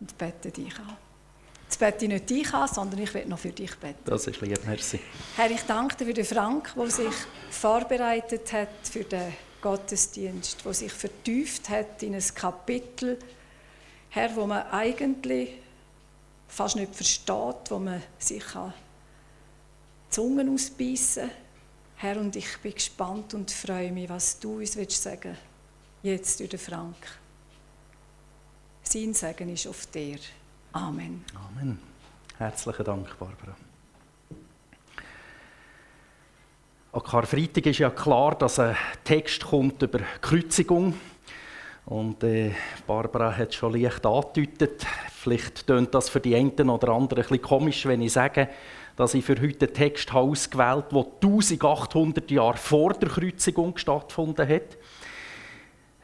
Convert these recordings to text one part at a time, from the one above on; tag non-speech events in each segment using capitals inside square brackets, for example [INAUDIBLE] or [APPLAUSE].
und bete dich an. Jetzt bete ich nicht dich an, sondern ich werde noch für dich beten. Das ist lieb, merci. Herr, ich danke dir für den Frank, der sich vorbereitet hat für den Gottesdienst, der sich vertieft hat in ein Kapitel, Herr, wo man eigentlich fast nicht versteht, wo man sich kann Zungen ausbeissen Herr, und ich bin gespannt und freue mich, was du uns willst sagen jetzt durch den Frank. Sein Segen ist auf dir. Amen. Amen. Herzlichen Dank, Barbara. An Karfreitag ist ja klar, dass ein Text kommt über Kreuzigung und äh, Barbara hat schon leicht angedeutet. Vielleicht tönt das für die einen oder anderen ein bisschen komisch, wenn ich sage, dass ich für heute einen Text ausgewählt habe, der 1800 Jahre vor der Kreuzigung stattgefunden hat.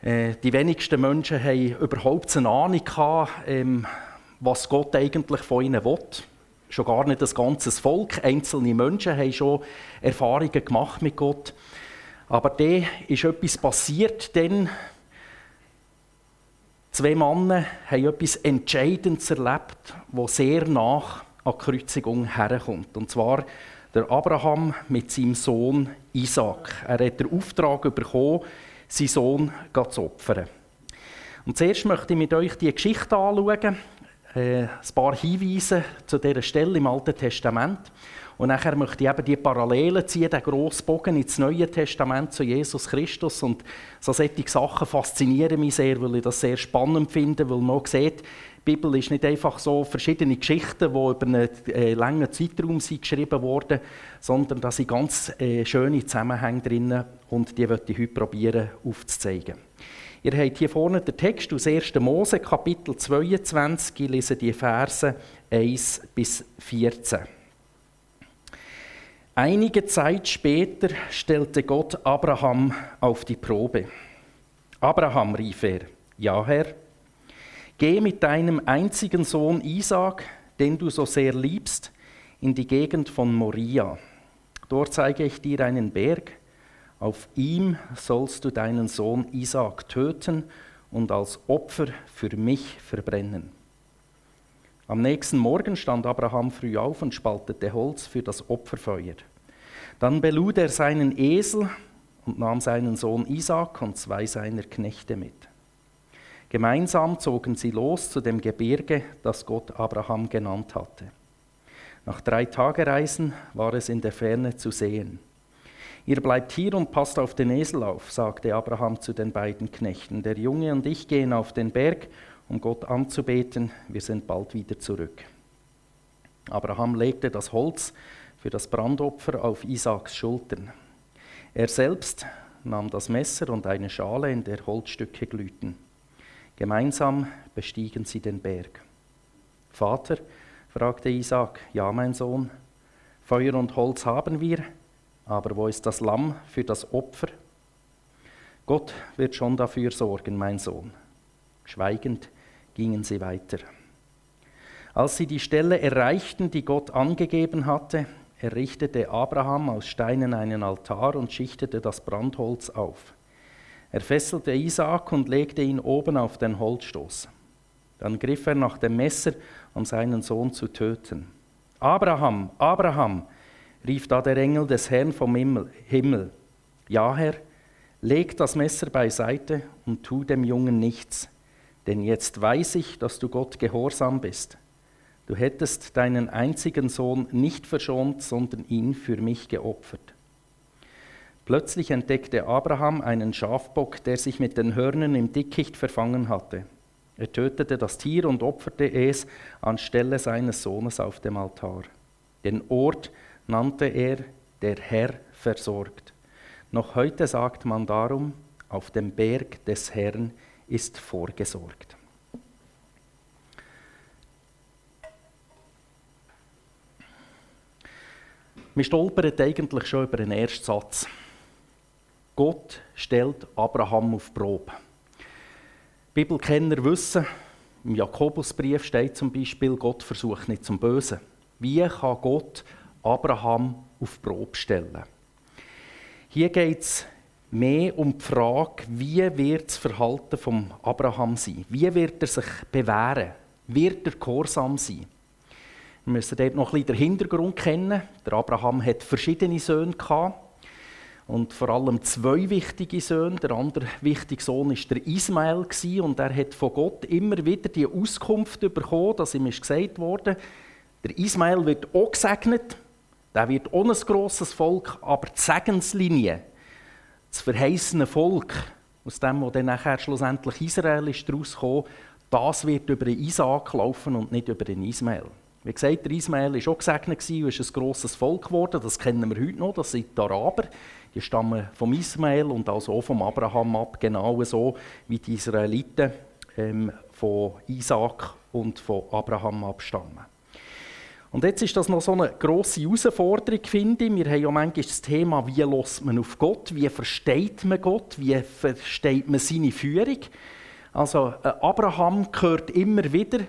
Äh, die wenigsten Menschen haben überhaupt eine Ahnung gehabt, ähm, was Gott eigentlich von ihnen will. Schon gar nicht das ganze Volk. Einzelne Menschen haben schon Erfahrungen gemacht mit Gott. Aber da ist etwas passiert, denn zwei Männer haben etwas Entscheidendes erlebt, das sehr nach an Kreuzigung herkommt. Und zwar der Abraham mit seinem Sohn Isaac. Er hat den Auftrag bekommen, seinen Sohn zu opfern. Und zuerst möchte ich mit euch die Geschichte anschauen, äh, ein paar Hinweise zu dieser Stelle im Alten Testament. Und nachher möchte ich eben die Parallelen ziehen, den grossen Bogen ins Neue Testament zu Jesus Christus. Und so solche Sachen faszinieren mich sehr, weil ich das sehr spannend finde, weil man auch sieht, die Bibel ist nicht einfach so verschiedene Geschichten, die über einen äh, langen Zeitraum sind geschrieben wurden, sondern da sind ganz äh, schöne Zusammenhänge drin und die möchte ich heute probieren aufzuzeigen. Ihr habt hier vorne den Text aus 1. Mose, Kapitel 22. Ich lese die Verse 1 bis 14. Einige Zeit später stellte Gott Abraham auf die Probe. Abraham, rief er, ja Herr, Geh mit deinem einzigen Sohn Isaac, den du so sehr liebst, in die Gegend von Moria. Dort zeige ich dir einen Berg. Auf ihm sollst du deinen Sohn Isaac töten und als Opfer für mich verbrennen. Am nächsten Morgen stand Abraham früh auf und spaltete Holz für das Opferfeuer. Dann belud er seinen Esel und nahm seinen Sohn Isaac und zwei seiner Knechte mit. Gemeinsam zogen sie los zu dem Gebirge, das Gott Abraham genannt hatte. Nach drei Tagereisen war es in der Ferne zu sehen. Ihr bleibt hier und passt auf den Esel auf, sagte Abraham zu den beiden Knechten. Der Junge und ich gehen auf den Berg, um Gott anzubeten. Wir sind bald wieder zurück. Abraham legte das Holz für das Brandopfer auf Isaaks Schultern. Er selbst nahm das Messer und eine Schale, in der Holzstücke glühten. Gemeinsam bestiegen sie den Berg. Vater, fragte Isaac, ja mein Sohn, Feuer und Holz haben wir, aber wo ist das Lamm für das Opfer? Gott wird schon dafür sorgen, mein Sohn. Schweigend gingen sie weiter. Als sie die Stelle erreichten, die Gott angegeben hatte, errichtete Abraham aus Steinen einen Altar und schichtete das Brandholz auf. Er fesselte Isaak und legte ihn oben auf den Holzstoß. Dann griff er nach dem Messer, um seinen Sohn zu töten. Abraham, Abraham, rief da der Engel des Herrn vom Himmel. Ja, Herr, leg das Messer beiseite und tu dem Jungen nichts, denn jetzt weiß ich, dass du Gott gehorsam bist. Du hättest deinen einzigen Sohn nicht verschont, sondern ihn für mich geopfert. Plötzlich entdeckte Abraham einen Schafbock, der sich mit den Hörnern im Dickicht verfangen hatte. Er tötete das Tier und opferte es anstelle seines Sohnes auf dem Altar. Den Ort nannte er der Herr versorgt. Noch heute sagt man darum, auf dem Berg des Herrn ist vorgesorgt. Wir stolpern eigentlich schon über den ersten Satz. Gott stellt Abraham auf Probe. Bibelkenner wissen, im Jakobusbrief steht zum Beispiel, Gott versucht nicht zum Bösen. Wie kann Gott Abraham auf Probe stellen? Hier geht es mehr um die Frage, wie wird das Verhalten von Abraham sein? Wie wird er sich bewähren? wird er gehorsam sein. Wir müssen dort noch ein bisschen den Hintergrund kennen. Der Abraham hat verschiedene Söhne gehabt und vor allem zwei wichtige Söhne. Der andere wichtige Sohn ist der Ismael und er hat von Gott immer wieder die Auskunft bekommen, dass ihm ist gesagt wurde, der Ismael wird auch gesegnet, der wird auch ein grosses Volk, aber die Segenslinie, das verheißene Volk, aus dem, wo dann nachher schlussendlich Israel ist kam, das wird über den Isaac laufen und nicht über den Ismael. Wie gesagt, der Ismael war auch gesegnet und ist ein grosses Volk geworden. Das kennen wir heute noch. Das sind die Araber. Die stammen vom Ismael und also auch vom Abraham ab, genau so wie die Israeliten ähm, von Isaac und von Abraham abstammen. Und jetzt ist das noch so eine grosse Herausforderung, finde ich. Wir haben ja manchmal das Thema, wie lässt man auf Gott, wie versteht man Gott, wie versteht man seine Führung. Also äh, Abraham gehört immer wieder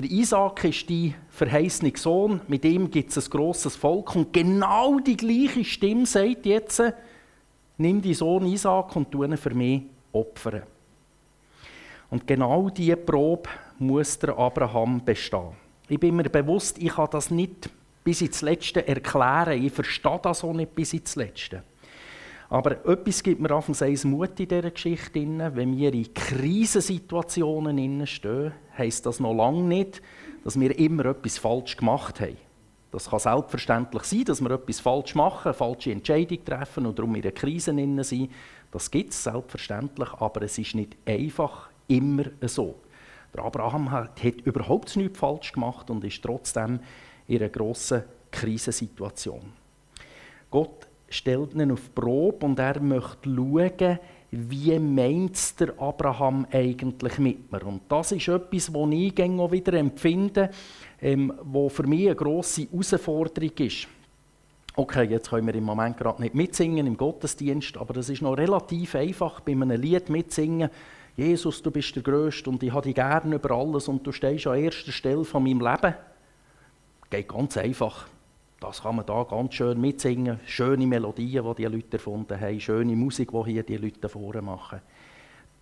der Isaac ist die verheißene Sohn, mit ihm gibt es ein grosses Volk. Und genau die gleiche Stimme sagt jetzt, nimm die Sohn Isaac und tu ihn für mich opfern. Und genau diese Probe muss der Abraham bestehen. Ich bin mir bewusst, ich kann das nicht bis ins Letzte erklären. Ich verstehe das auch nicht bis ins Letzte. Aber etwas gibt mir anfangs Mut in dieser Geschichte. Wenn wir in Krisensituationen stehen, heisst das noch lange nicht, dass wir immer etwas falsch gemacht haben. Das kann selbstverständlich sein, dass wir etwas falsch machen, falsche Entscheidung treffen und darum in einer Krise sind. Das gibt es selbstverständlich, aber es ist nicht einfach immer so. Der Abraham hat, hat überhaupt nichts falsch gemacht und ist trotzdem in einer grossen Krisensituation. Gott stellt ihn auf Probe und er möchte schauen, wie meint der Abraham eigentlich mit mir. Und das ist etwas, was ich auch wieder empfinde, ähm, wo für mich eine grosse Herausforderung ist. Okay, jetzt können wir im Moment gerade nicht mitsingen im Gottesdienst, aber das ist noch relativ einfach, bei einem Lied mitsingen. Jesus, du bist der Größte und ich habe dich gerne über alles und du stehst an erster Stelle von meinem Leben. Geht ganz einfach. Das kann man da ganz schön mitsingen. Schöne Melodien, die die Leute erfunden haben, schöne Musik, die hier die Leute vorne machen.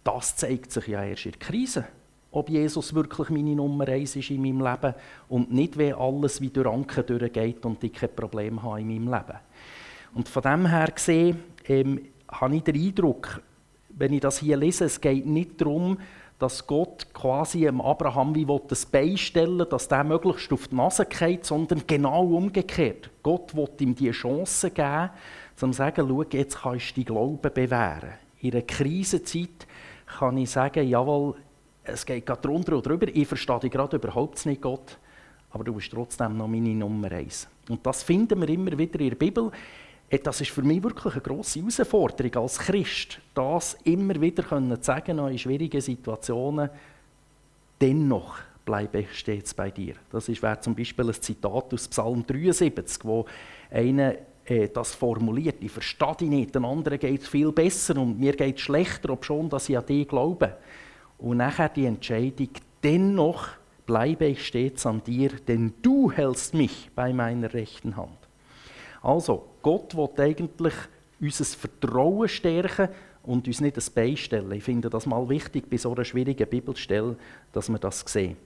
Das zeigt sich ja erst in der Krise, ob Jesus wirklich meine Nummer eins ist in meinem Leben und nicht, wenn alles wie durch Anken durchgeht und ich kein Problem habe in meinem Leben. Und von dem her gesehen ähm, habe ich den Eindruck, wenn ich das hier lese, es geht nicht darum, dass Gott quasi dem Abraham wie das beistellen dass der möglichst auf die Nase geht, sondern genau umgekehrt. Gott will ihm die Chance geben, um zu sagen, schau, jetzt kannst du deinen Glauben bewähren. In einer Krisenzeit kann ich sagen, jawohl, es geht gerade drunter und drüber, ich verstehe dich gerade überhaupt nicht, Gott, aber du bist trotzdem noch meine Nummer eins. Und das finden wir immer wieder in der Bibel. Das ist für mich wirklich eine grosse Herausforderung als Christ, das immer wieder zu sagen, auch in schwierigen Situationen, dennoch bleibe ich stets bei dir. Das wäre zum Beispiel ein Zitat aus Psalm 73, wo einer äh, das formuliert, ich verstehe dich nicht, den anderen geht es viel besser und mir geht es schlechter, obschon dass ich an dich glaube. Und nachher die Entscheidung, dennoch bleibe ich stets an dir, denn du hältst mich bei meiner rechten Hand. Also, Gott will eigentlich unser Vertrauen stärken und uns nicht ein Bein stellen. Ich finde das mal wichtig bei so einer schwierigen Bibelstelle, dass wir das sehen.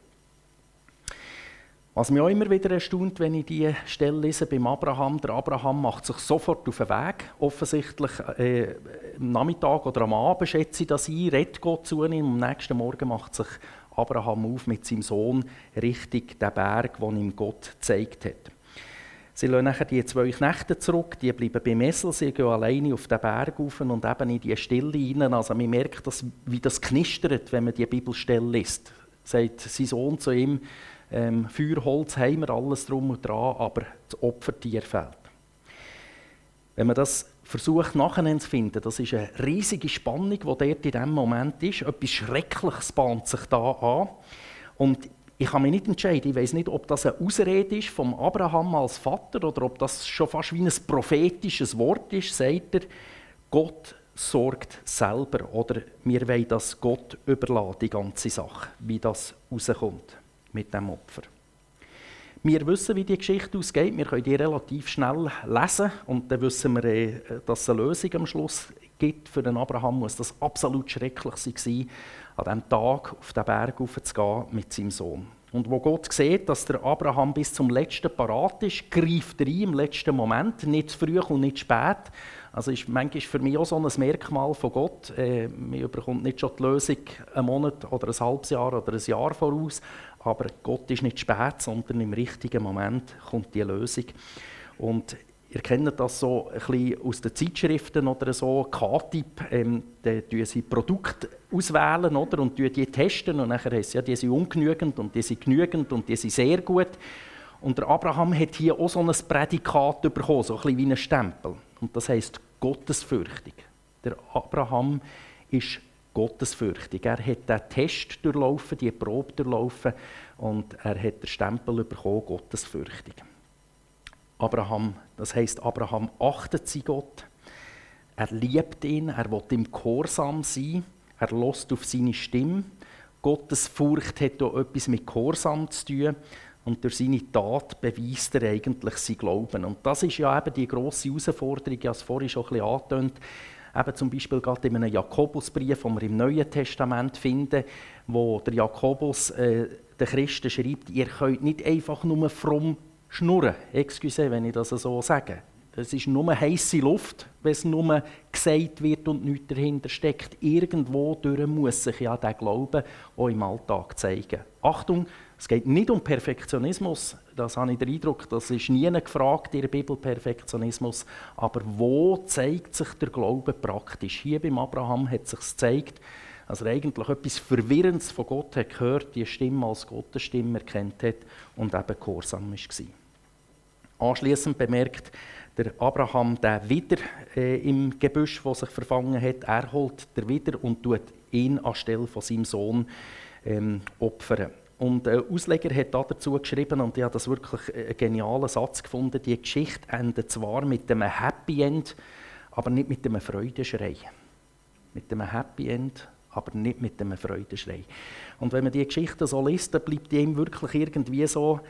Was mich auch immer wieder erstaunt, wenn ich diese Stelle lese beim Abraham, der Abraham macht sich sofort auf den Weg, offensichtlich äh, am Nachmittag oder am Abend schätze ich das ein, redet Gott zu ihm, am nächsten Morgen macht sich Abraham auf mit seinem Sohn Richtung den Berg, den ihm Gott gezeigt hat. Sie lassen nachher die zwei Knechte zurück, die bleiben beim Essel, sie gehen alleine auf den Berg rauf und eben in die Stille hinein. Also man merkt, dass, wie das knistert, wenn man die Bibelstelle liest. Sagt sein Sohn zu ihm, ähm, Feuer, Holz haben wir, alles drum und dran, aber das Opfertier fehlt. Wenn man das versucht nachher zu finden, das ist eine riesige Spannung, die dort in diesem Moment ist. Etwas Schreckliches bahnt sich da an. Und ich kann mich nicht entscheiden. Ich weiß nicht, ob das eine Ausrede ist vom Abraham als Vater oder ob das schon fast wie ein prophetisches Wort ist. Sagt er, Gott sorgt selber oder wir wollen das Gott überladen, die ganze Sache, wie das rauskommt mit dem Opfer. Wir wissen, wie die Geschichte ausgeht. Wir können die relativ schnell lesen und dann wissen wir, äh, dass es eine Lösung am Schluss gibt. Für den Abraham muss das absolut schrecklich sein. An diesem Tag auf den Berg gehen mit seinem Sohn. Und wo Gott sieht, dass der Abraham bis zum letzten parat ist, greift er ein im letzten Moment, nicht zu früh und nicht zu spät. Also ist manchmal für mich auch so ein Merkmal von Gott. Äh, man bekommt nicht schon die Lösung einen Monat oder ein halbes Jahr oder ein Jahr voraus, aber Gott ist nicht spät, sondern im richtigen Moment kommt die Lösung. Und Ihr kennt das so ein bisschen aus den Zeitschriften oder so, K-Typ, ähm, da sie Produkte auswählen oder, und die testen und nachher heißt ja, die sind ungenügend und die sind genügend und die sind sehr gut. Und der Abraham hat hier auch so ein Prädikat bekommen, so ein bisschen wie ein Stempel. Und das heißt Gottesfürchtig. Der Abraham ist gottesfürchtig. Er hat den Test durchlaufen, die Probe durchlaufen und er hat den Stempel bekommen, gottesfürchtig. Abraham, das heißt, Abraham achtet sie Gott. Er liebt ihn, er will ihm gehorsam sein, er lässt auf seine Stimme. Gottes Furcht hat auch etwas mit Gehorsam zu tun. Und durch seine Tat beweist er eigentlich sein Glauben. Und das ist ja eben die grosse Herausforderung, ich habe es vorhin schon ein bisschen angetönt, eben zum Beispiel gerade in einem Jakobusbrief, den wir im Neuen Testament finden, wo der Jakobus äh, den Christen schreibt, ihr könnt nicht einfach nur fromm schnurren. Excuse, wenn ich das so sage. Es ist nur heiße Luft, wenn es nur gesagt wird und nichts dahinter steckt. Irgendwo durch muss sich ja der Glaube auch im Alltag zeigen. Achtung, es geht nicht um Perfektionismus. Das habe ich den Eindruck, das ist nie gefragt in der Bibel, Perfektionismus. Aber wo zeigt sich der Glaube praktisch? Hier beim Abraham hat sich gezeigt, dass er eigentlich etwas Verwirrendes von Gott hat gehört, die Stimme als Gottes Stimme erkennt hat und eben gehorsam war. Anschließend bemerkt der Abraham den wieder äh, im Gebüsch, wo sich verfangen hat. Er holt der wieder und tut ihn anstelle von seinem Sohn ähm, opfern. Und der Ausleger hat dazu geschrieben, und ich habe das wirklich einen genialen Satz gefunden, die Geschichte endet zwar mit einem Happy End, aber nicht mit einem Freudenschrei. Mit einem Happy End, aber nicht mit einem Freudenschrei. Und wenn man die Geschichte so liest, dann bleibt ihm wirklich irgendwie so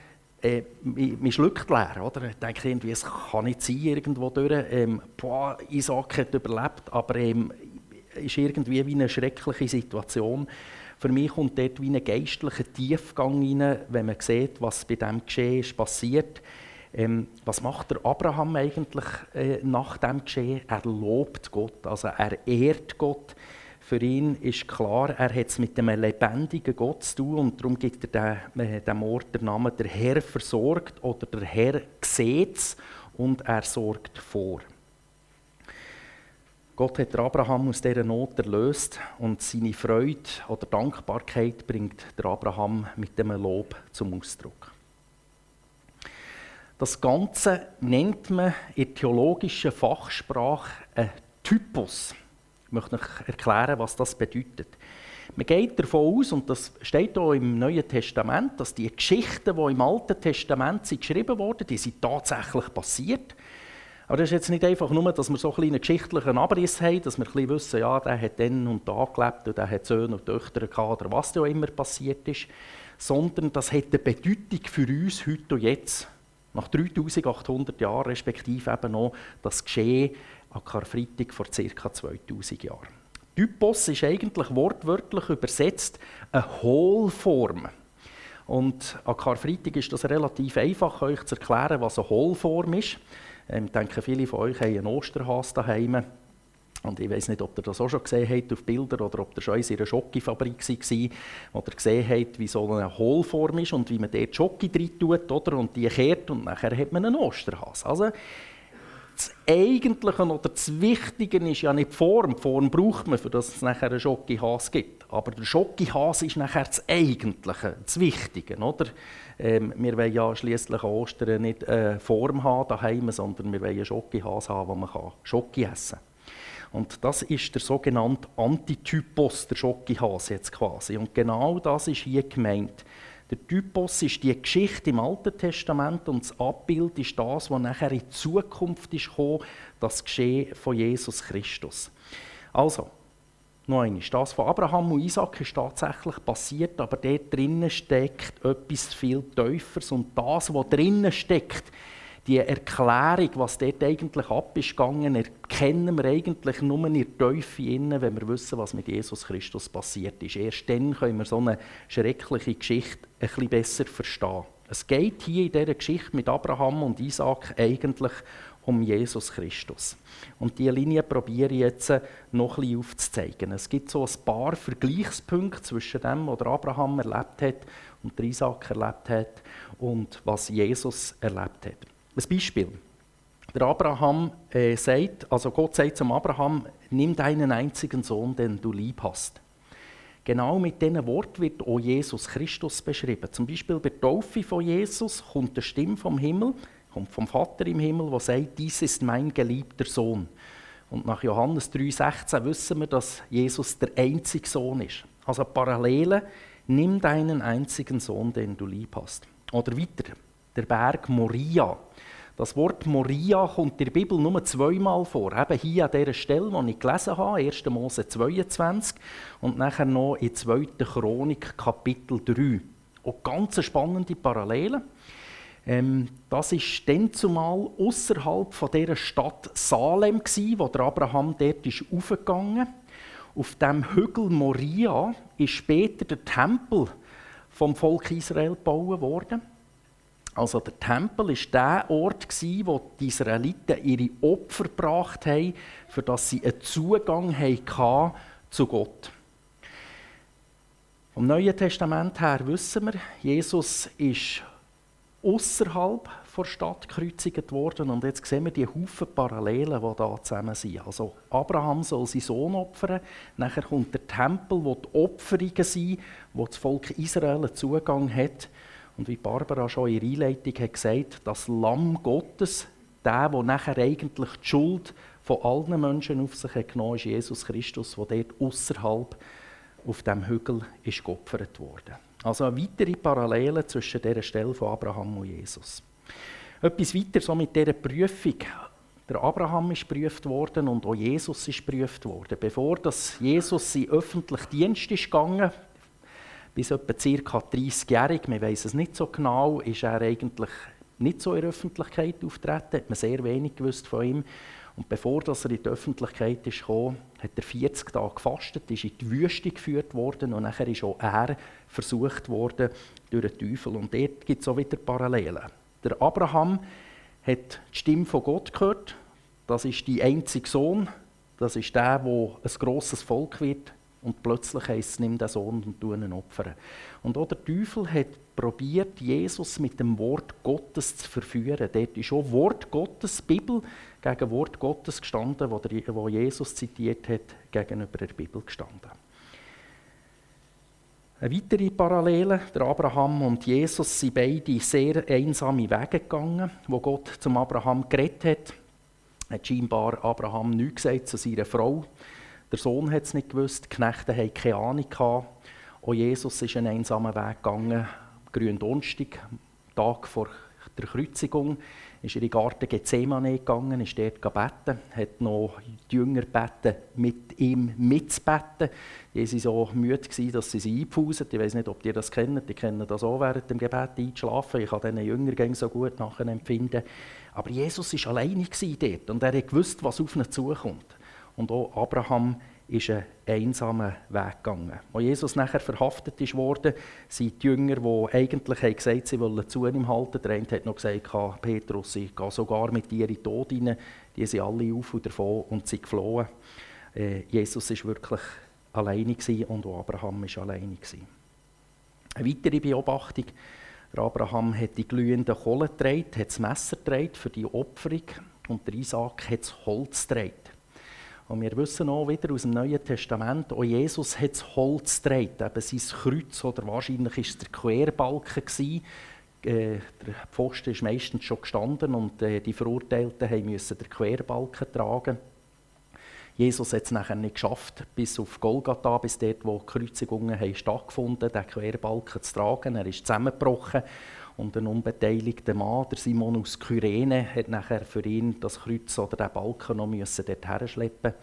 äh, man schluckt leer, oder? Ich denke irgendwie, es kann nicht sein, irgendwo durch. Ähm, boah, Isaac hat überlebt, aber ähm, ist irgendwie wie eine schreckliche Situation. Für mich kommt dort wie ein geistlicher Tiefgang rein, wenn man sieht, was bei dem Geschehen ist passiert. Ähm, was macht der Abraham eigentlich äh, nach dem Geschehen? Er lobt Gott, also er ehrt Gott. Für ihn ist klar, er hat es mit dem lebendigen Gott zu tun und darum gibt er dem, dem Ort den Namen «Der Herr versorgt» oder «Der Herr sieht und er sorgt vor». Gott hat Abraham aus dieser Not erlöst und seine Freude oder Dankbarkeit bringt der Abraham mit dem Lob zum Ausdruck. Das Ganze nennt man in theologischer Fachsprache ein Typus. Ich möchte euch erklären, was das bedeutet. Man geht davon aus, und das steht auch im Neuen Testament, dass die Geschichten, die im Alten Testament sind geschrieben wurden, die sind tatsächlich passiert. Aber das ist jetzt nicht einfach nur, dass wir so einen geschichtlichen Abriss haben, dass wir ein wissen, ja, der hat dann und da gelebt und der hat Söhne und Töchter gehabt oder was da immer passiert ist, sondern das hat eine Bedeutung für uns heute und jetzt. Nach 3800 Jahren, respektive eben noch das Geschehen an Karfreitag vor ca. 2000 Jahren. Typos ist eigentlich wortwörtlich übersetzt eine Hohlform. Und an Karfreitag ist das relativ einfach, euch zu erklären, was eine Hohlform ist. Ähm, ich denke, viele von euch haben einen Osterhas daheim. Und ich weiß nicht, ob ihr das auch schon gesehen habt auf Bildern oder ob ihr schon in einer Schokifabrik war, wo ihr gesehen habt, wie so eine Hohlform ist und wie man dort Schoki drin tut oder? und die kehrt und nachher hat man einen Osterhas. Also, das Eigentliche oder das Wichtige ist ja nicht die Form. Die Form braucht man, für dass es nachher einen Schokihas gibt. Aber der Schokihas ist nachher das Eigentliche, das Wichtige. Oder? Ähm, wir wollen ja schließlich an Ostern nicht eine Form haben daheim, sondern wir wollen einen Schokihas haben, wo man Schoki essen kann. Und das ist der sogenannte Antitypos der Schokihase jetzt quasi. Und genau das ist hier gemeint. Der Typos ist die Geschichte im Alten Testament und das Abbild ist das, was nachher in Zukunft ist gekommen, das Geschehen von Jesus Christus. Also, noch einmal, das von Abraham und Isaac ist tatsächlich passiert, aber dort drinnen steckt etwas viel Tieferes und das, was drinnen steckt, die Erklärung, was dort eigentlich ab ist erkennen wir eigentlich nur in der Teufel innen, wenn wir wissen, was mit Jesus Christus passiert ist. Erst dann können wir so eine schreckliche Geschichte ein bisschen besser verstehen. Es geht hier in dieser Geschichte mit Abraham und Isaac eigentlich um Jesus Christus. Und diese Linie probiere ich jetzt noch ein bisschen aufzuzeigen. Es gibt so ein paar Vergleichspunkte zwischen dem, was Abraham erlebt hat und Isaac erlebt hat und was Jesus erlebt hat. Ein Beispiel. Der Abraham äh, sagt, also Gott sagt zum Abraham, nimm deinen einzigen Sohn, den du lieb hast. Genau mit diesen Worten wird auch Jesus Christus beschrieben. Zum Beispiel bei der Taufe von Jesus kommt eine Stimme vom Himmel, kommt vom Vater im Himmel, der sagt, dies ist mein geliebter Sohn. Und nach Johannes 3,16 wissen wir, dass Jesus der einzige Sohn ist. Also Parallele, nimm deinen einzigen Sohn, den du lieb hast. Oder weiter, der Berg Moria. Das Wort Moria kommt in der Bibel nur zweimal vor. Eben hier an dieser Stelle, die ich gelesen habe, 1. Mose 22 und nachher noch in 2. Chronik Kapitel 3. Auch ganz spannende Parallelen. Ähm, das war dann zumal außerhalb dieser Stadt Salem, gewesen, wo der Abraham dort ist aufgegangen Auf dem Hügel Moria ist später der Tempel vom Volk Israel gebaut worden. Also der Tempel war der Ort, wo die Israeliten ihre Opfer gebracht haben, für dass sie einen Zugang hatten zu Gott. Vom Neuen Testament her wissen wir, Jesus ist außerhalb der Stadt gekreuzigt worden und jetzt sehen wir die Haufen Parallelen, die da zusammen sind. Also Abraham soll seinen Sohn opfern, nachher kommt der Tempel, wo die Opferungen sind, wo das Volk Israel einen Zugang hat und wie Barbara schon in ihrer Einleitung hat gesagt das Lamm Gottes, der, der nachher eigentlich die Schuld von allen Menschen auf sich hat genommen ist Jesus Christus, der dort außerhalb auf dem Hügel ist geopfert wurde. Also eine weitere Parallele zwischen dieser Stelle von Abraham und Jesus. Etwas weiter so mit dieser Prüfung. Der Abraham ist geprüft worden und auch Jesus ist geprüft worden. Bevor das Jesus in öffentlichen Dienst ist gegangen, bis etwa ca. 30-jährig, man weiß es nicht so genau, ist er eigentlich nicht so in der Öffentlichkeit auftreten, hat man sehr wenig gewusst von ihm. Und bevor dass er in die Öffentlichkeit ist gekommen, hat er 40 Tage gefastet, ist in die Wüste geführt worden und nachher ist auch er versucht worden durch den Teufel. Und dort gibt es auch wieder Parallelen. Der Abraham hat die Stimme von Gott gehört. Das ist die einzige Sohn. Das ist der, wo ein grosses Volk wird und plötzlich heisst es, nimm den Sohn und tu ihn opfern. Und auch der Teufel hat probiert, Jesus mit dem Wort Gottes zu verführen. Dort ist auch Wort Gottes, Bibel, gegen Wort Gottes gestanden, wo, der, wo Jesus zitiert hat, gegenüber der Bibel gestanden. Eine weitere Parallele, der Abraham und Jesus sind beide sehr einsame Wege gegangen, wo Gott zum Abraham geredet hat. Hat scheinbar Abraham nichts gesagt zu seiner Frau. Der Sohn hat es nicht gewusst, die Knechte hatten keine Ahnung. Gehabt. Auch Jesus ist einen einsamen Weg gegangen. Grünen Donnerstag, Tag vor der Kreuzigung, ist in den Garten Gethsemane gegangen, ist dort gebeten, hat noch die Jünger gebeten, mit ihm mitzubeten. Die waren so müde, dass sie sie einpfusen. Ich weiß nicht, ob ihr das kennt. Die kennen das auch während dem Gebet einschlafen. Ich kann diesen Jüngern so gut nachher empfinden. Aber Jesus war alleine dort und er wusste, was auf ihn zukommt. Und auch Abraham ist einen einsamen Weg gegangen. Als Jesus nachher verhaftet ist worden, sind die Jünger, die eigentlich haben sie wollen zu ihm halten, der eine hat noch gesagt, Petrus, ich gehe sogar mit dir in den Tod rein. Die sind alle auf und davon und sind geflohen. Äh, Jesus war wirklich alleine und auch Abraham war alleine. Eine weitere Beobachtung, Abraham hat die glühenden Kohlen getragen, hat das Messer getragen für die Opferung und der Isaac hat das Holz getragen. Und wir wissen auch wieder aus dem Neuen Testament, auch Jesus hat das Holz gedreht, eben sein Kreuz, oder wahrscheinlich war es der Querbalken. Gewesen. Äh, der Pfosten ist meistens schon gestanden und äh, die Verurteilten mussten den Querbalken tragen. Jesus hat es nachher nicht geschafft, bis auf Golgatha, bis dort, wo die Kreuzigungen stattgefunden haben, den Querbalken zu tragen. Er ist zusammengebrochen und ein unbeteiligter Mann, der Simon aus Kyrene, hat nachher für ihn das Kreuz oder den Balken noch müssen dort herschleppen.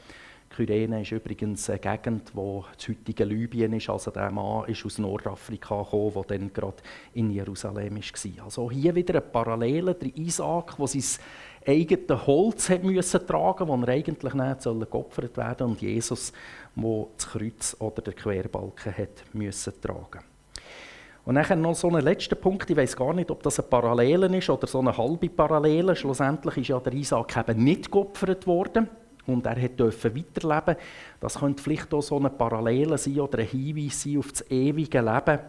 Kyrene ist übrigens eine Gegend, wo das heutige Libyen ist. Also der Mann ist aus Nordafrika gekommen, der dann gerade in Jerusalem war. Also hier wieder eine Parallele, der Isaac, der sein eigenes Holz hat müssen tragen musste, das er eigentlich nicht geopfert werden und Jesus, der das Kreuz oder den Querbalken hat müssen tragen und dann noch so ein letzter Punkt, ich weiß gar nicht, ob das eine Parallele ist oder so eine halbe Parallele. Schlussendlich ist ja der Isaac eben nicht geopfert worden und er durfte weiterleben. Das könnte vielleicht auch so eine Parallele sein oder ein Hinweis sein auf das ewige Leben.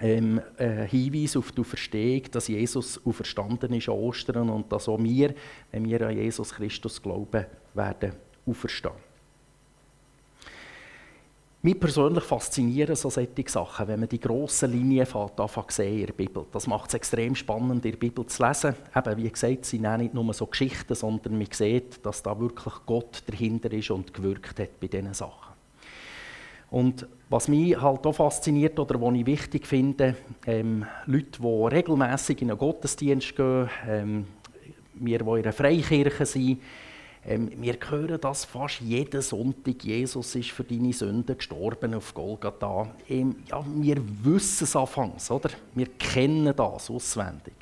Ähm, ein Hinweis auf die Auferstehung, dass Jesus auferstanden ist an Ostern und dass auch wir, wenn wir an Jesus Christus glauben, werden auferstehen. Mich persönlich faszinieren so solche Sachen, wenn man die grossen Linien sehen in der Bibel. Das macht es extrem spannend, in der Bibel zu lesen. Eben, wie gesagt, sind nicht nur so Geschichten, sondern man sieht, dass da wirklich Gott dahinter ist und gewirkt hat bei diesen Sachen. Und was mich halt auch fasziniert oder was ich wichtig finde, ähm, Leute, die regelmäßig in einen Gottesdienst gehen, ähm, wir, die in einer Freikirche sind, ähm, wir hören das fast jeden Sonntag. Jesus ist für deine Sünden gestorben auf Golgatha. Ähm, ja, wir wissen es anfangs, oder? Wir kennen das auswendig.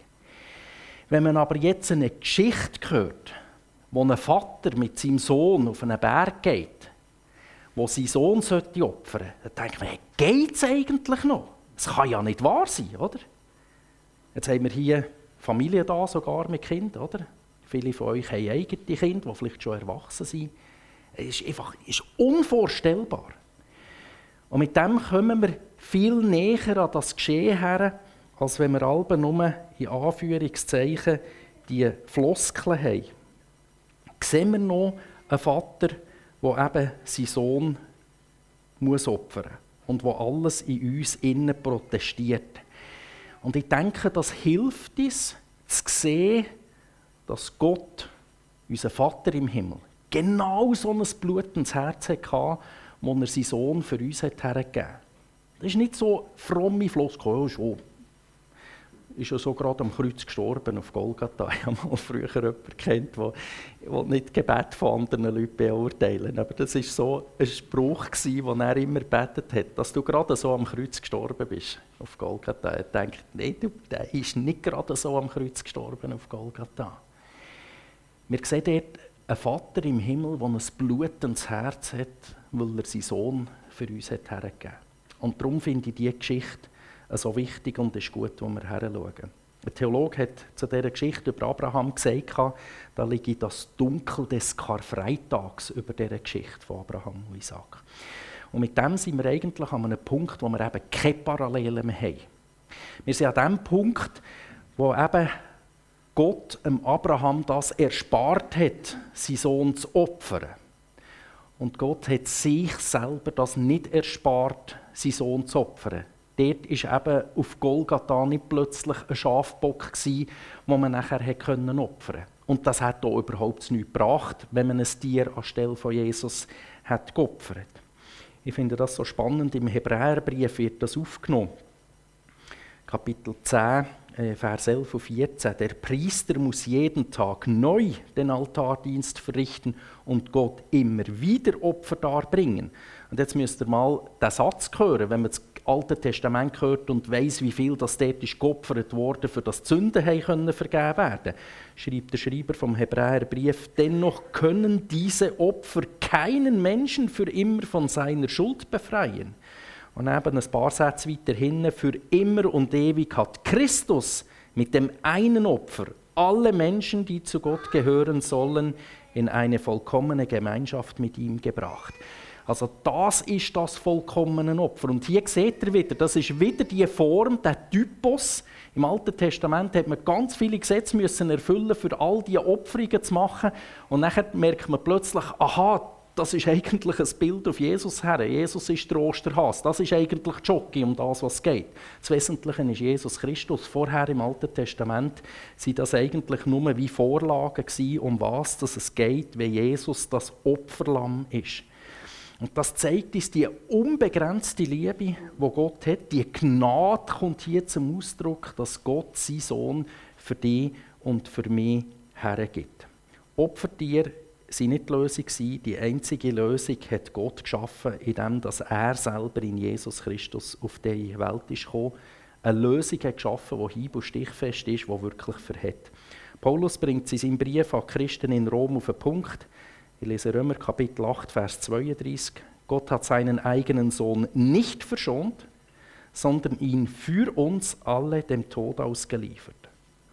Wenn man aber jetzt eine Geschichte hört, wo ein Vater mit seinem Sohn auf einen Berg geht, wo sein Sohn opfern sollte, dann denkt man, geht es eigentlich noch? Es kann ja nicht wahr sein, oder? Jetzt haben wir hier Familie da, sogar mit Kindern, oder? Viele von euch haben eigene Kinder, die vielleicht schon erwachsen sind. Es ist einfach ist unvorstellbar. Und mit dem kommen wir viel näher an das Geschehen her, als wenn wir alle nur in Anführungszeichen die Floskeln haben. Sehen wir noch einen Vater, der eben seinen Sohn muss opfern muss und wo alles in uns innen protestiert. Und ich denke, das hilft uns, zu sehen, dass Gott, unser Vater im Himmel, genau so ein blutendes Herz hatte, wo er seinen Sohn für uns hergegeben hat. Das ist nicht so fromme Floskel, ja schon. Ist ja so gerade am Kreuz gestorben auf Golgatha. [LAUGHS] Ich habe mal früher jemanden kennt, der, der nicht Gebet von anderen Leuten beurteilen. Aber das war so ein Spruch, den er immer gebetet hat, dass du gerade so am Kreuz gestorben bist auf Golgatha. Er denkt, nein, der ist nicht gerade so am Kreuz gestorben auf Golgatha. Wir sehen dort einen Vater im Himmel, der ein blutendes Herz hat, weil er seinen Sohn für uns hat hergegeben hat. Und darum finde ich diese Geschichte so wichtig und es ist gut, wo wir heranschauen. Ein Theologe hat zu dieser Geschichte über Abraham gesagt, da liege das Dunkel des Karfreitags über dieser Geschichte von Abraham und Isaac. Und mit dem sind wir eigentlich an einem Punkt, wo wir eben keine Parallelen mehr haben. Wir sind an dem Punkt, wo eben Gott dem Abraham das erspart hat, seinen Sohn zu opfern. Und Gott hat sich selber das nicht erspart, seinen Sohn zu opfern. Dort war eben auf Golgatha nicht plötzlich ein Schafbock, den man nachher opfern konnte. Und das hat auch überhaupt nichts gebracht, wenn man ein Tier anstelle von Jesus hat geopfert. Ich finde das so spannend. Im Hebräerbrief wird das aufgenommen. Kapitel 10, äh, Vers 11 und 14. Der Priester muss jeden Tag neu den Altardienst verrichten und Gott immer wieder Opfer darbringen. Und jetzt müsst ihr mal den Satz hören, wenn man das Alte Testament hört und weiß, wie viel das dort ist geopfert wurde, für das Sünden können vergeben werden. Schreibt der Schreiber vom Hebräerbrief: Dennoch können diese Opfer keinen Menschen für immer von seiner Schuld befreien. Und eben ein paar Sätze weiter hinten, für immer und ewig hat Christus mit dem einen Opfer alle Menschen, die zu Gott gehören sollen, in eine vollkommene Gemeinschaft mit ihm gebracht. Also das ist das vollkommene Opfer. Und hier seht ihr wieder, das ist wieder die Form, der Typus. Im Alten Testament hat man ganz viele Gesetze müssen erfüllen, für all diese Opferungen zu machen. Und dann merkt man plötzlich, aha, das ist eigentlich ein Bild auf Jesus her. Jesus ist der Osterhas. Das ist eigentlich Jockey, um das, was es geht. Das Wesentliche ist Jesus Christus. Vorher im Alten Testament waren das eigentlich nur wie Vorlagen gewesen, um was dass es geht, wenn Jesus das Opferlamm ist. Und das zeigt uns die unbegrenzte Liebe, wo Gott hat. Die Gnade kommt hier zum Ausdruck, dass Gott seinen Sohn für dich und für mich hergibt. Opfertier sind nicht die Lösung gewesen. Die einzige Lösung hat Gott geschaffen, indem er selber in Jesus Christus auf die Welt ist gekommen. Eine Lösung hat geschaffen, die hieb- und stichfest ist, die wirklich verhält. Paulus bringt sie in seinem Brief an Christen in Rom auf den Punkt. Ich lese Römer Kapitel 8, Vers 32. Gott hat seinen eigenen Sohn nicht verschont, sondern ihn für uns alle dem Tod ausgeliefert.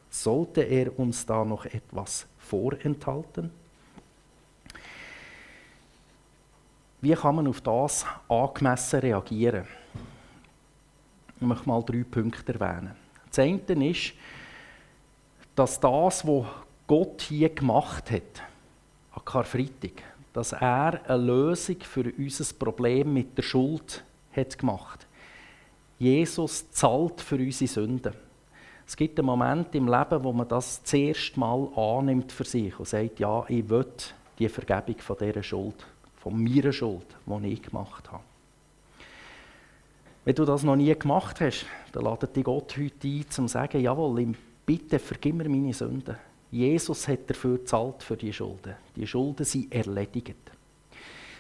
Sollte er uns da noch etwas vorenthalten? Wie kann man auf das angemessen reagieren? Ich möchte mal drei Punkte erwähnen. Das eine ist, dass das, was Gott hier gemacht hat, an Karfreitag, dass er eine Lösung für unser Problem mit der Schuld hat gemacht. Jesus zahlt für unsere Sünden. Es gibt einen Moment im Leben, wo man das erste Mal annimmt für sich und sagt, ja, ich will die Vergebung von dieser Schuld, von meiner Schuld, die ich gemacht habe. Wenn du das noch nie gemacht hast, dann ladet dich Gott heute ein, um zu sagen, jawohl, bitte vergib mir meine Sünden. Jesus hat dafür gezahlt für die Schulden. Die Schulden sind erledigt.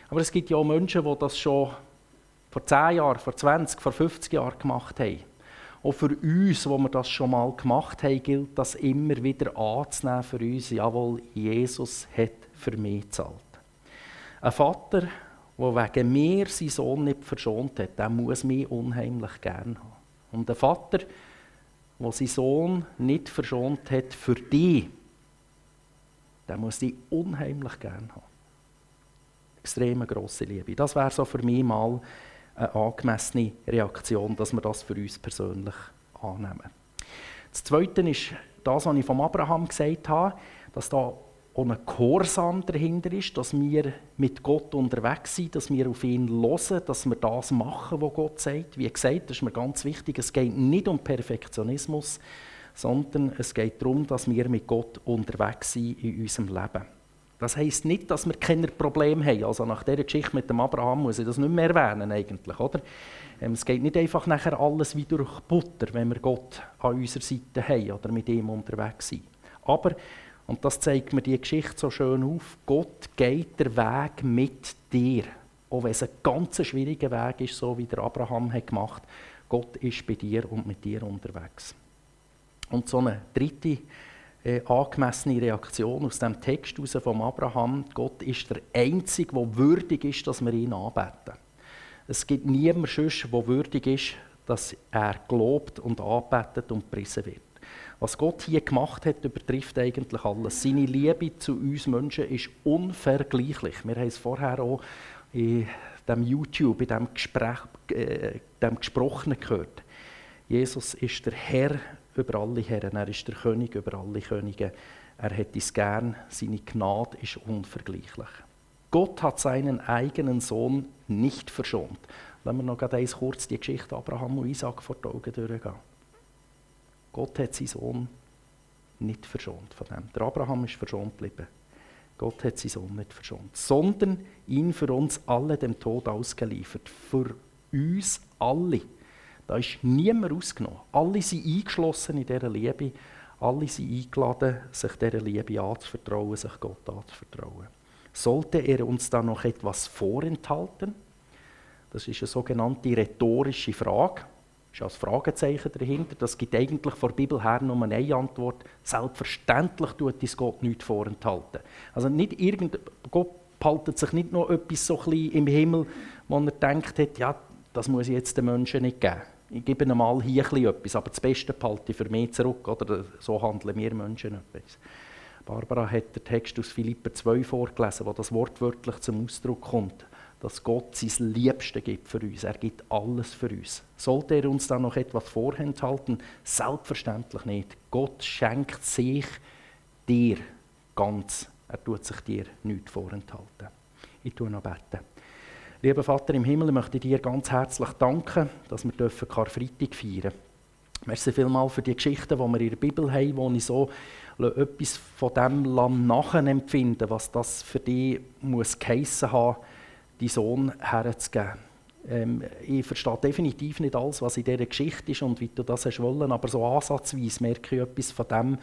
Aber es gibt ja auch Menschen, die das schon vor 10 Jahren, vor 20, vor 50 Jahren gemacht haben. Auch für uns, wo wir das schon mal gemacht haben, gilt das immer wieder anzunehmen für uns. Jawohl, Jesus hat für mich gezahlt. Ein Vater, der wegen mir seinen Sohn nicht verschont hat, der muss mich unheimlich gern haben. Und ein Vater, der seinen Sohn nicht verschont hat für dich, der muss dich unheimlich gern haben. Extreme grosse Liebe. Das wäre so für mich mal eine angemessene Reaktion, dass wir das für uns persönlich annehmen. Das Zweite ist das, was ich von Abraham gesagt habe, dass da auch ein Gehorsam dahinter ist, dass wir mit Gott unterwegs sind, dass wir auf ihn hören, dass wir das machen, was Gott sagt. Wie gesagt, das ist mir ganz wichtig, es geht nicht um Perfektionismus, sondern es geht darum, dass wir mit Gott unterwegs sind in unserem Leben. Das heisst nicht, dass wir keine Probleme haben. Also nach dieser Geschichte mit dem Abraham muss ich das nicht mehr erwähnen eigentlich, oder? Ähm, es geht nicht einfach nachher alles wie durch Butter, wenn wir Gott an unserer Seite haben oder mit ihm unterwegs sind. Aber und das zeigt mir die Geschichte so schön auf. Gott geht der Weg mit dir. Auch wenn es ein ganz schwieriger Weg ist, so wie der Abraham hat gemacht Gott ist bei dir und mit dir unterwegs. Und so eine dritte äh, angemessene Reaktion aus dem Text heraus vom Abraham. Gott ist der Einzige, der würdig ist, dass wir ihn anbeten. Es gibt niemanden sonst, der würdig ist, dass er gelobt und anbetet und gepriesen wird. Was Gott hier gemacht hat, übertrifft eigentlich alles. Seine Liebe zu uns Menschen ist unvergleichlich. Wir haben es vorher auch in dem YouTube, in dem, Gespräch, äh, dem Gesprochenen gehört. Jesus ist der Herr über alle Herren, er ist der König über alle Könige. Er hätte es gern, seine Gnade ist unvergleichlich. Gott hat seinen eigenen Sohn nicht verschont. Lassen wir noch ganz kurz die Geschichte Abraham und Isaac vor die Augen durchgehen. Gott hat seinen Sohn nicht verschont von dem. Der Abraham ist verschont geblieben. Gott hat seinen Sohn nicht verschont, sondern ihn für uns alle dem Tod ausgeliefert. Für uns alle. Da ist niemand ausgenommen. Alle sind eingeschlossen in dieser Liebe. Alle sind eingeladen, sich dieser Liebe anzuvertrauen, sich Gott anzuvertrauen. Sollte er uns da noch etwas vorenthalten? Das ist eine sogenannte rhetorische Frage ist als Fragezeichen dahinter. Das gibt eigentlich von der Bibel her nur eine Antwort. Selbstverständlich tut uns Gott nichts vorenthalten. Also nicht irgend, Gott behaltet sich nicht noch etwas so im Himmel, wo er denkt hat, ja, das muss ich jetzt den Menschen nicht geben. Ich gebe ihnen mal hier etwas, aber das Beste behalte ich für mich zurück. Oder so handeln wir Menschen etwas. Barbara hat den Text aus Philipper 2 vorgelesen, wo das wortwörtlich zum Ausdruck kommt dass Gott sein Liebste gibt für uns. Er gibt alles für uns. Sollte er uns dann noch etwas vorenthalten? Selbstverständlich nicht. Gott schenkt sich dir ganz. Er tut sich dir nichts vorenthalten. Ich tue noch beten. Lieber Vater im Himmel, ich möchte dir ganz herzlich danken, dass wir Karfreitag feiern dürfen. Merci vielmals für die Geschichten, die wir in der Bibel haben, wo ich so etwas von dem nachempfinden was das für dich muss geheissen haben deinen Sohn herzugeben. Ähm, ich verstehe definitiv nicht alles, was in dieser Geschichte ist und wie du das hast wollen, aber so ansatzweise merke ich etwas von dem,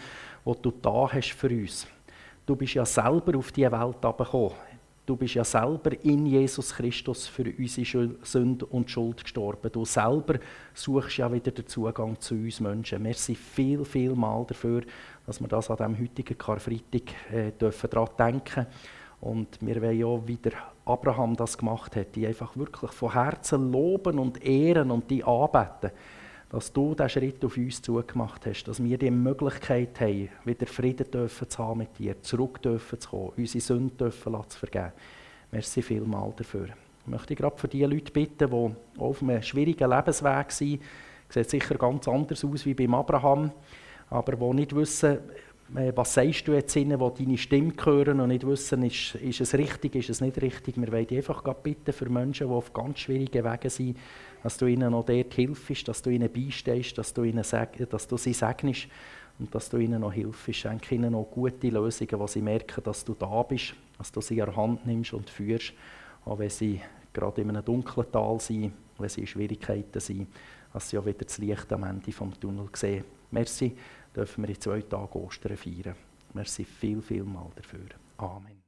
was du da hast für uns. du bist ja selber auf diese Welt gekommen. Du bist ja selber in Jesus Christus für unsere Sünde und Schuld gestorben. Du selber suchst ja wieder den Zugang zu uns Menschen. Merci viel, viel mal dafür, dass wir das an diesem heutigen Karfreitag äh, dürfen daran denken Und wir wollen ja, wie der Abraham das gemacht hat, die einfach wirklich von Herzen loben und ehren und die anbeten dass du diesen Schritt auf uns zugemacht hast, dass wir die Möglichkeit haben, wieder Frieden dürfen zu haben mit dir, zurück dürfen zu kommen, unsere Sünden dürfen zu vergeben. Merci vielmals dafür. Ich möchte gerade für die Leute bitten, die auf einem schwierigen Lebensweg sind, sieht sicher ganz anders aus wie beim Abraham, aber die nicht wissen, was sagst du jetzt ihnen, die deine Stimme hören und nicht wissen, ist, ist es richtig, ist es nicht richtig. Wir wollen einfach bitten für Menschen, die auf ganz schwierigen Wegen sind, dass du ihnen noch dort hilfst, dass du ihnen beistehst, dass du, ihnen seg dass du sie segnest und dass du ihnen noch hilfst. Schenke ihnen noch gute Lösungen, wo sie merken, dass du da bist, dass du sie an der Hand nimmst und führst, auch wenn sie gerade in einem dunklen Tal sind, wenn sie in Schwierigkeiten sind, dass sie auch wieder das Licht am Ende des Tunnels sehen. Merci, dürfen wir in zwei Tagen Ostern feiern. Merci viel, viel mal dafür. Amen.